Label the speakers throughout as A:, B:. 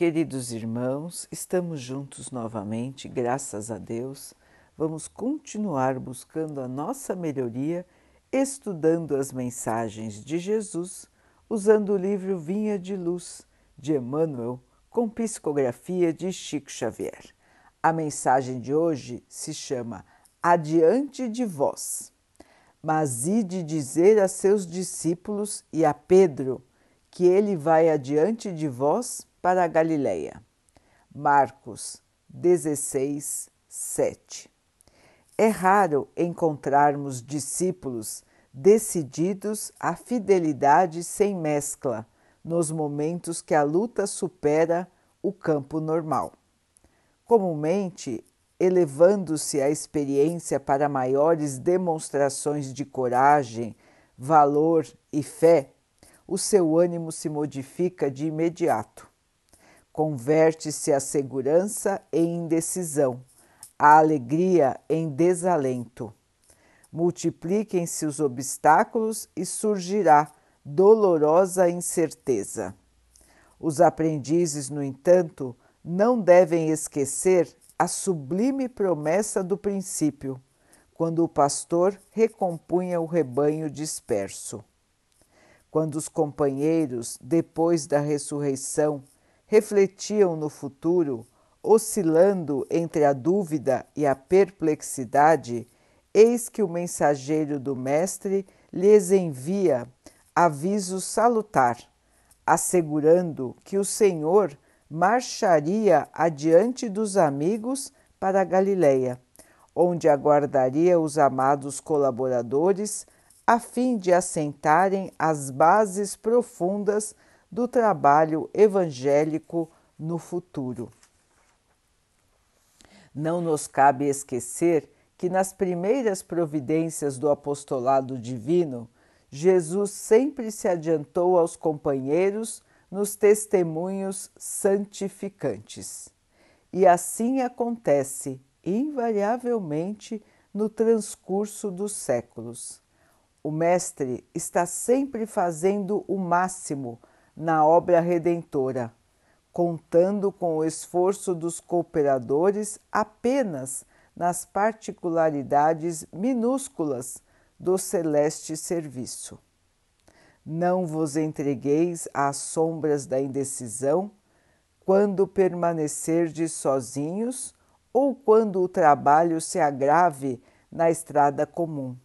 A: Queridos irmãos, estamos juntos novamente, graças a Deus. Vamos continuar buscando a nossa melhoria, estudando as mensagens de Jesus, usando o livro Vinha de Luz de Emmanuel, com psicografia de Chico Xavier. A mensagem de hoje se chama Adiante de vós. Mas ide dizer a seus discípulos e a Pedro que ele vai adiante de vós para a Galileia. Marcos 16, 7. É raro encontrarmos discípulos decididos à fidelidade sem mescla nos momentos que a luta supera o campo normal. Comumente, elevando-se a experiência para maiores demonstrações de coragem, valor e fé, o seu ânimo se modifica de imediato. Converte-se a segurança em indecisão, a alegria em desalento. Multipliquem-se os obstáculos e surgirá dolorosa incerteza. Os aprendizes, no entanto, não devem esquecer a sublime promessa do princípio, quando o pastor recompunha o rebanho disperso. Quando os companheiros, depois da ressurreição, refletiam no futuro, oscilando entre a dúvida e a perplexidade, eis que o mensageiro do Mestre lhes envia aviso salutar, assegurando que o Senhor marcharia adiante dos amigos para Galileia, onde aguardaria os amados colaboradores a fim de assentarem as bases profundas do trabalho evangélico no futuro. Não nos cabe esquecer que nas primeiras providências do apostolado divino, Jesus sempre se adiantou aos companheiros nos testemunhos santificantes. E assim acontece invariavelmente no transcurso dos séculos. O Mestre está sempre fazendo o máximo na obra redentora, contando com o esforço dos cooperadores apenas nas particularidades minúsculas do celeste serviço. Não vos entregueis às sombras da indecisão quando permanecerdes sozinhos ou quando o trabalho se agrave na estrada comum.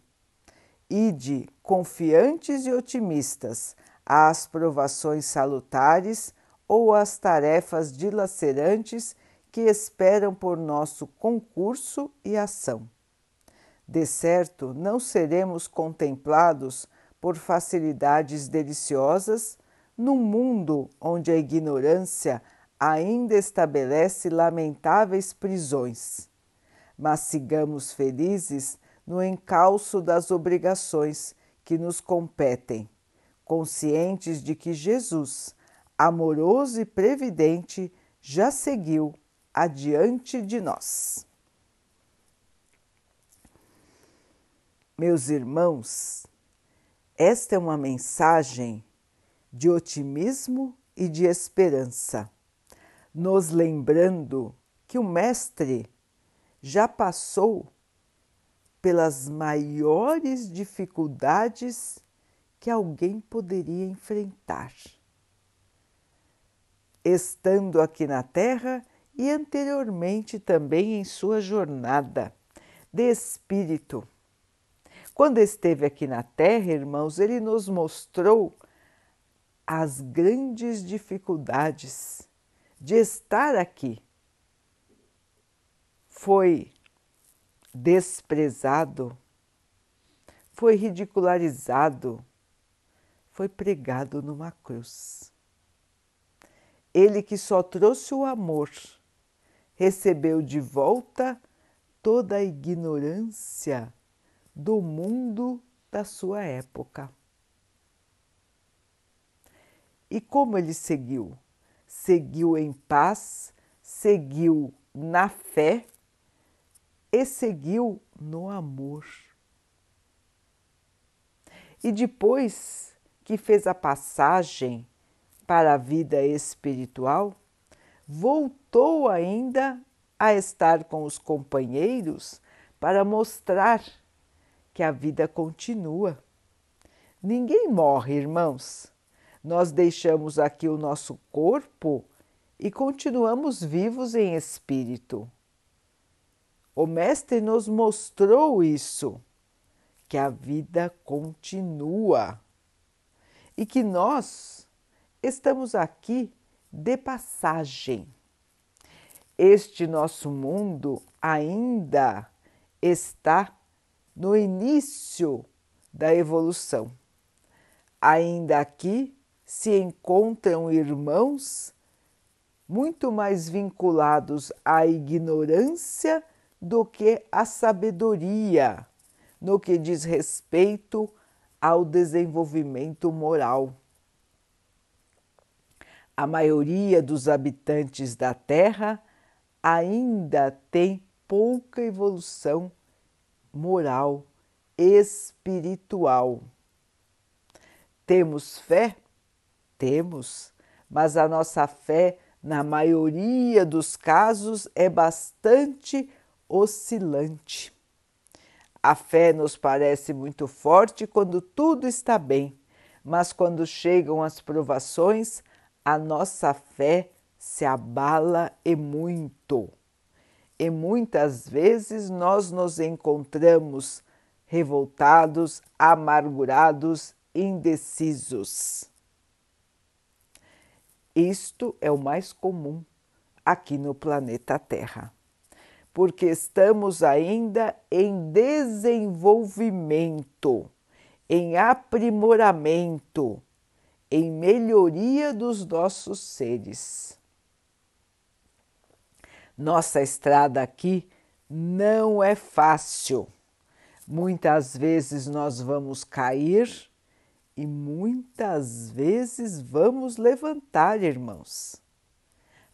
A: Ide confiantes e otimistas às provações salutares ou às tarefas dilacerantes que esperam por nosso concurso e ação. De certo, não seremos contemplados por facilidades deliciosas num mundo onde a ignorância ainda estabelece lamentáveis prisões. Mas sigamos felizes no encalço das obrigações que nos competem, conscientes de que Jesus, amoroso e previdente, já seguiu adiante de nós. Meus irmãos, esta é uma mensagem de otimismo e de esperança, nos lembrando que o Mestre já passou pelas maiores dificuldades que alguém poderia enfrentar, estando aqui na Terra e anteriormente também em sua jornada de espírito quando esteve aqui na Terra, irmãos, ele nos mostrou as grandes dificuldades de estar aqui. Foi desprezado, foi ridicularizado, foi pregado numa cruz. Ele que só trouxe o amor, recebeu de volta toda a ignorância do mundo da sua época. E como ele seguiu? Seguiu em paz, seguiu na fé e seguiu no amor. E depois que fez a passagem para a vida espiritual, voltou ainda a estar com os companheiros para mostrar que a vida continua. Ninguém morre, irmãos. Nós deixamos aqui o nosso corpo e continuamos vivos em espírito. O Mestre nos mostrou isso, que a vida continua e que nós estamos aqui de passagem. Este nosso mundo ainda está no início da evolução. Ainda aqui se encontram irmãos muito mais vinculados à ignorância do que à sabedoria, no que diz respeito ao desenvolvimento moral. A maioria dos habitantes da Terra ainda tem pouca evolução moral, espiritual. Temos fé? Temos, mas a nossa fé, na maioria dos casos, é bastante oscilante. A fé nos parece muito forte quando tudo está bem, mas quando chegam as provações, a nossa fé se abala e muito. E muitas vezes nós nos encontramos revoltados, amargurados, indecisos. Isto é o mais comum aqui no planeta Terra, porque estamos ainda em desenvolvimento, em aprimoramento, em melhoria dos nossos seres. Nossa estrada aqui não é fácil. Muitas vezes nós vamos cair e muitas vezes vamos levantar, irmãos.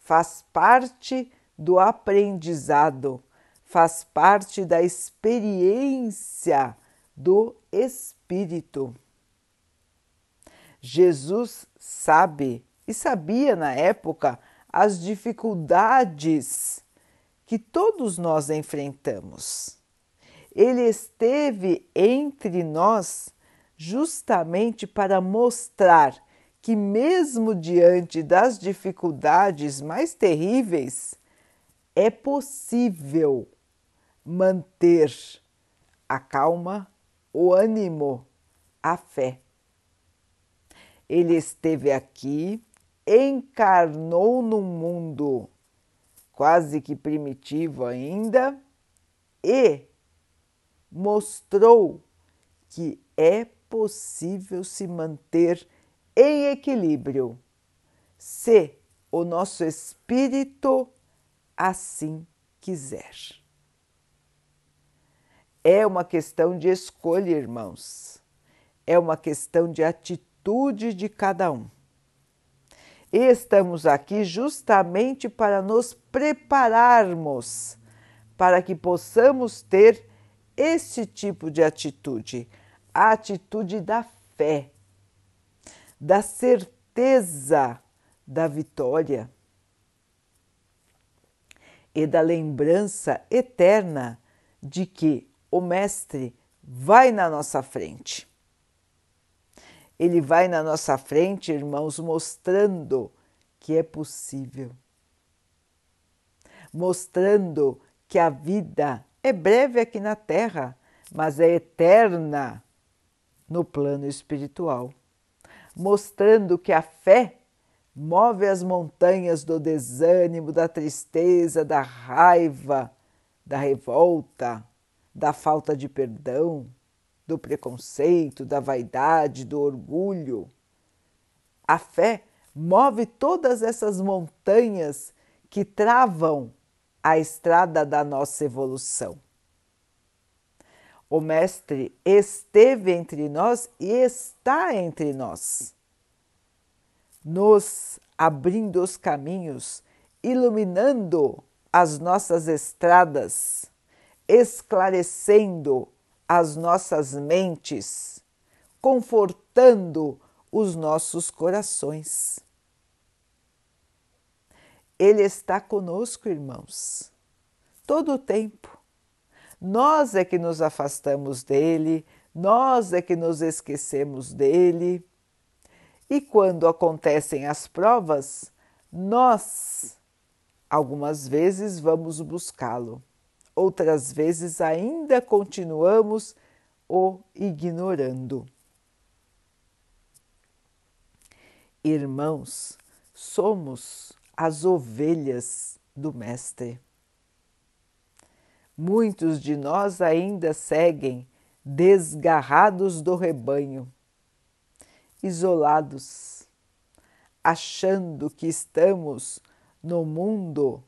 A: Faz parte do aprendizado, faz parte da experiência do Espírito. Jesus sabe e sabia na época as dificuldades que todos nós enfrentamos. Ele esteve entre nós justamente para mostrar que, mesmo diante das dificuldades mais terríveis, é possível manter a calma, o ânimo, a fé. Ele esteve aqui, encarnou num mundo quase que primitivo ainda e mostrou que é possível se manter em equilíbrio se o nosso espírito assim quiser. É uma questão de escolha, irmãos. É uma questão de atitude de cada um. E estamos aqui justamente para nos prepararmos para que possamos ter esse tipo de atitude a atitude da fé, da certeza da vitória e da lembrança eterna de que o Mestre vai na nossa frente. Ele vai na nossa frente, irmãos, mostrando que é possível, mostrando que a vida é breve aqui na Terra, mas é eterna no plano espiritual, mostrando que a fé move as montanhas do desânimo, da tristeza, da raiva, da revolta, da falta de perdão, do preconceito, da vaidade, do orgulho. A fé move todas essas montanhas que travam a estrada da nossa evolução. O Mestre esteve entre nós e está entre nós, nos abrindo os caminhos, iluminando as nossas estradas, esclarecendo as nossas mentes, confortando os nossos corações. Ele está conosco, irmãos, todo o tempo. Nós é que nos afastamos dele, nós é que nos esquecemos dele. E quando acontecem as provas, nós algumas vezes vamos buscá-lo, outras vezes ainda continuamos o ignorando. Irmãos, somos as ovelhas do Mestre. Muitos de nós ainda seguem desgarrados do rebanho, isolados, achando que estamos no mundo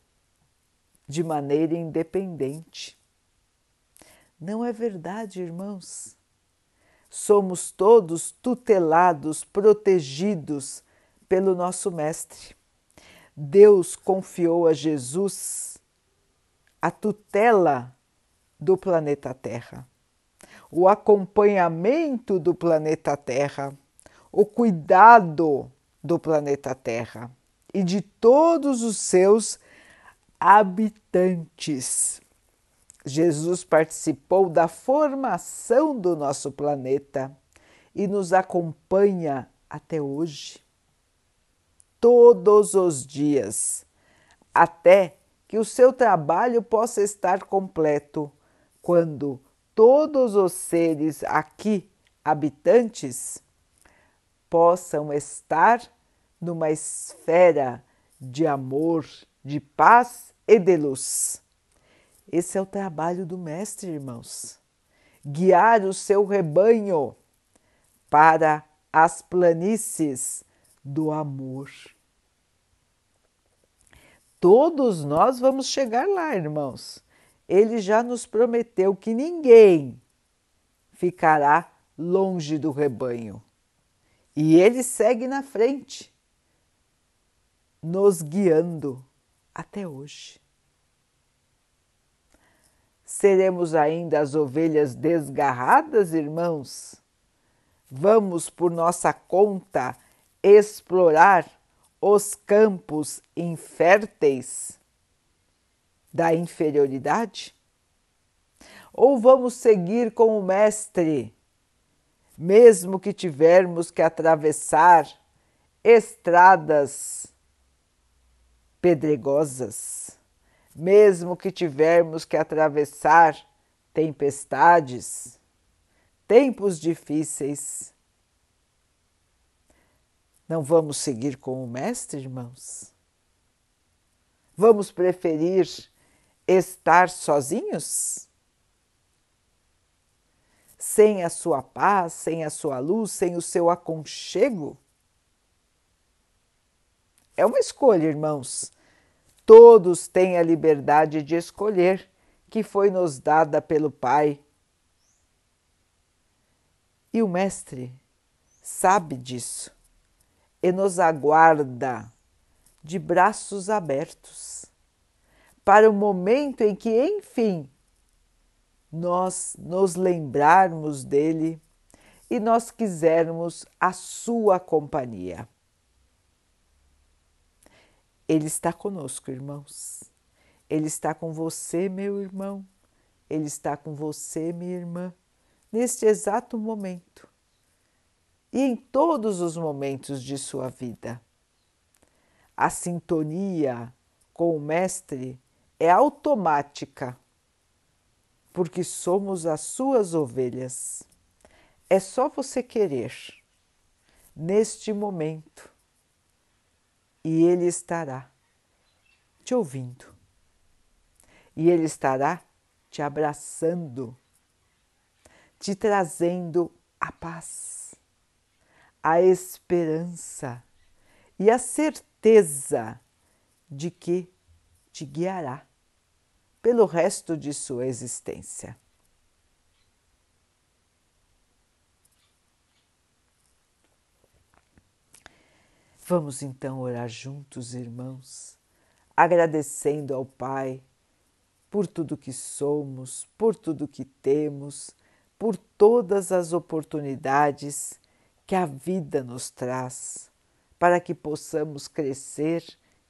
A: de maneira independente. Não é verdade, irmãos. Somos todos tutelados, protegidos pelo nosso Mestre. Deus confiou a Jesus a tutela do planeta Terra, o acompanhamento do planeta Terra, o cuidado do planeta Terra e de todos os seus habitantes. Jesus participou da formação do nosso planeta e nos acompanha até hoje, todos os dias, até que o seu trabalho possa estar completo quando todos os seres aqui habitantes possam estar numa esfera de amor, de paz e de luz. Esse é o trabalho do Mestre, irmãos. Guiar o seu rebanho para as planícies do amor. Todos nós vamos chegar lá, irmãos. Ele já nos prometeu que ninguém ficará longe do rebanho. E ele segue na frente, nos guiando até hoje. Seremos ainda as ovelhas desgarradas, irmãos? Vamos, por nossa conta, explorar os campos inférteis da inferioridade? Ou vamos seguir com o Mestre, mesmo que tivermos que atravessar estradas pedregosas, mesmo que tivermos que atravessar tempestades, tempos difíceis? Não vamos seguir com o Mestre, irmãos? Vamos preferir estar sozinhos? Sem a sua paz, sem a sua luz, sem o seu aconchego? É uma escolha, irmãos. Todos têm a liberdade de escolher que foi nos dada pelo Pai. E o Mestre sabe disso e nos aguarda de braços abertos para o momento em que, enfim, nós nos lembrarmos dele e nós quisermos a sua companhia. Ele está conosco, irmãos. Ele está com você, meu irmão. Ele está com você, minha irmã, neste exato momento e em todos os momentos de sua vida. A sintonia com o Mestre é automática, porque somos as suas ovelhas. É só você querer, neste momento, e Ele estará te ouvindo, e Ele estará te abraçando, te trazendo a paz a esperança e a certeza de que te guiará pelo resto de sua existência. Vamos então orar juntos, irmãos, agradecendo ao Pai por tudo que somos, por tudo que temos, por todas as oportunidades que a vida nos traz para que possamos crescer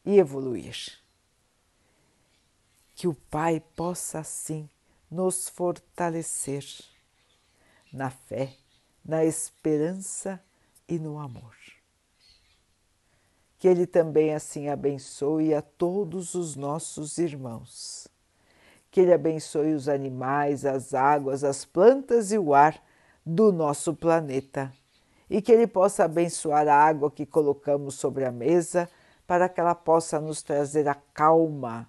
A: e evoluir. Que o Pai possa assim nos fortalecer na fé, na esperança e no amor. Que Ele também assim abençoe a todos os nossos irmãos. Que Ele abençoe os animais, as águas, as plantas e o ar do nosso planeta. E que Ele possa abençoar a água que colocamos sobre a mesa para que ela possa nos trazer a calma